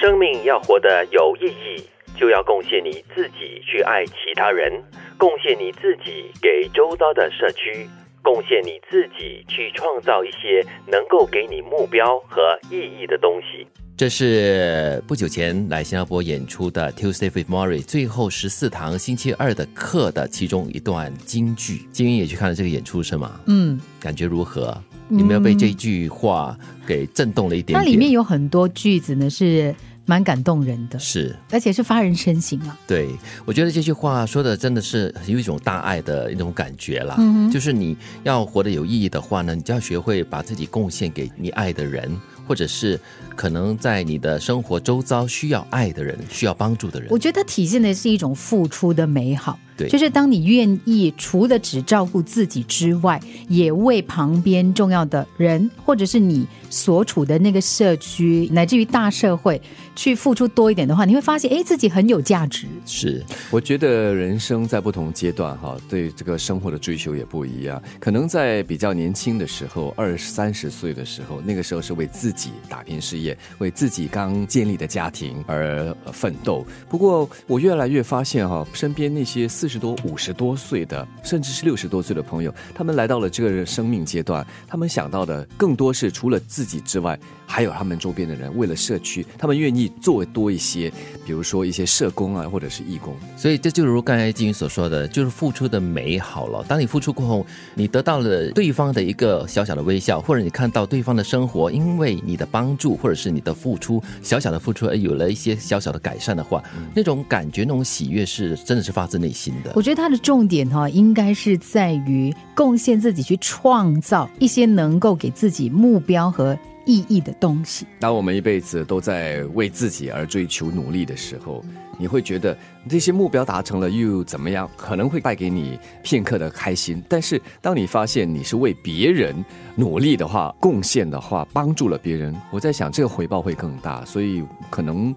生命要活得有意义，就要贡献你自己去爱其他人，贡献你自己给周遭的社区，贡献你自己去创造一些能够给你目标和意义的东西。这是不久前来新加坡演出的 Tuesday with Mori 最后十四堂星期二的课的其中一段京剧。金英也去看了这个演出是吗？嗯，感觉如何？有没有被这句话给震动了一点点？它里面有很多句子呢，是蛮感动人的，是，而且是发人深省啊。对，我觉得这句话说的真的是有一种大爱的一种感觉啦。嗯哼就是你要活得有意义的话呢，你就要学会把自己贡献给你爱的人，或者是可能在你的生活周遭需要爱的人、需要帮助的人我。觉得它体现的是一种付出的美好。对就是当你愿意除了只照顾自己之外，也为旁边重要的人，或者是你所处的那个社区，乃至于大社会，去付出多一点的话，你会发现，哎，自己很有价值。是，我觉得人生在不同阶段哈，对这个生活的追求也不一样。可能在比较年轻的时候，二三十岁的时候，那个时候是为自己己打拼事业，为自己刚建立的家庭而奋斗。不过我越来越发现哈，身边那些四十多、五十多岁的，甚至是六十多岁的朋友，他们来到了这个生命阶段，他们想到的更多是除了自己之外，还有他们周边的人，为了社区，他们愿意做多一些，比如说一些社工啊，或者是义工。所以这就如刚才金云所说的，就是付出的美好了。当你付出过后，你得到了对方的一个小小的微笑，或者你看到对方的生活因为你的帮助或者是你的付出，小小的付出而有了一些小小的改善的话，那种感觉、那种喜悦是真的是发自内心的。我觉得它的重点哈、应该是在于贡献自己，去创造一些能够给自己目标和意义的东西。当我们一辈子都在为自己而追求努力的时候，你会觉得这些目标达成了又怎么样？可能会带给你片刻的开心。但是当你发现你是为别人努力的话、贡献的话、帮助了别人，我在想这个回报会更大。所以可能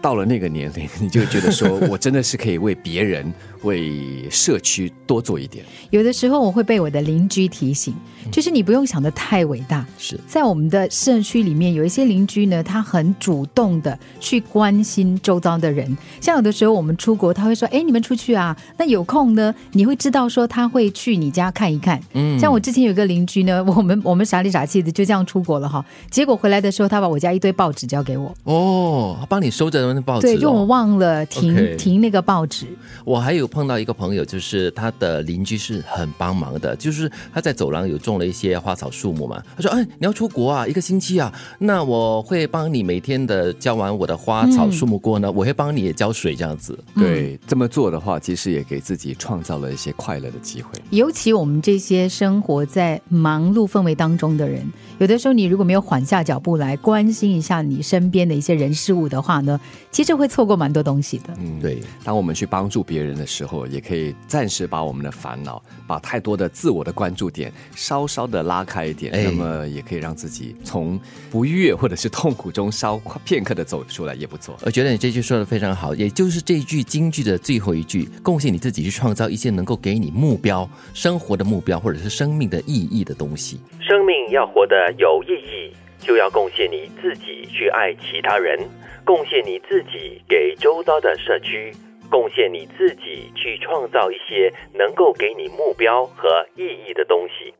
到了那个年龄，你就觉得说我真的是可以为别人、为社区多做一点。有的时候我会被我的邻居提醒，就是你不用想的太伟大。是在我们的社区里面，有一些邻居呢，他很主动的去关心周遭的人。像有的时候我们出国，他会说：“哎，你们出去啊？那有空呢，你会知道说他会去你家看一看。”嗯，像我之前有个邻居呢，我们我们傻里傻气的就这样出国了哈。结果回来的时候，他把我家一堆报纸交给我，哦，他帮你收着那报纸、哦。对，就我忘了停停那个报纸。我还有碰到一个朋友，就是他的邻居是很帮忙的，就是他在走廊有种了一些花草树木嘛。他说：“哎，你要出国啊，一个星期啊，那我会帮你每天的浇完我的花草树木过呢，我会帮你也浇水这样子。对，这么做的话，其实也给自己创造了一些快乐的机会。尤其我们这些生活在忙碌氛围当中的人，有的时候你如果没有缓下脚步来关心一下你身边的一些人事物的话呢，其实会错过蛮多东西的。嗯，对，当我们去帮助别人的时候，也可以暂时把我们的烦恼，把太多的自我的关注点稍稍的拉开一点，哎那么也可以让自己从不悦或者是痛苦中稍片刻的走出来，也不错。我觉得你这句说的非常好，也就是这一句京剧的最后一句，贡献你自己去创造一些能够给你目标、生活的目标或者是生命的意义的东西。生命要活得有意义，就要贡献你自己去爱其他人，贡献你自己给周遭的社区，贡献你自己去创造一些能够给你目标和意义的东西。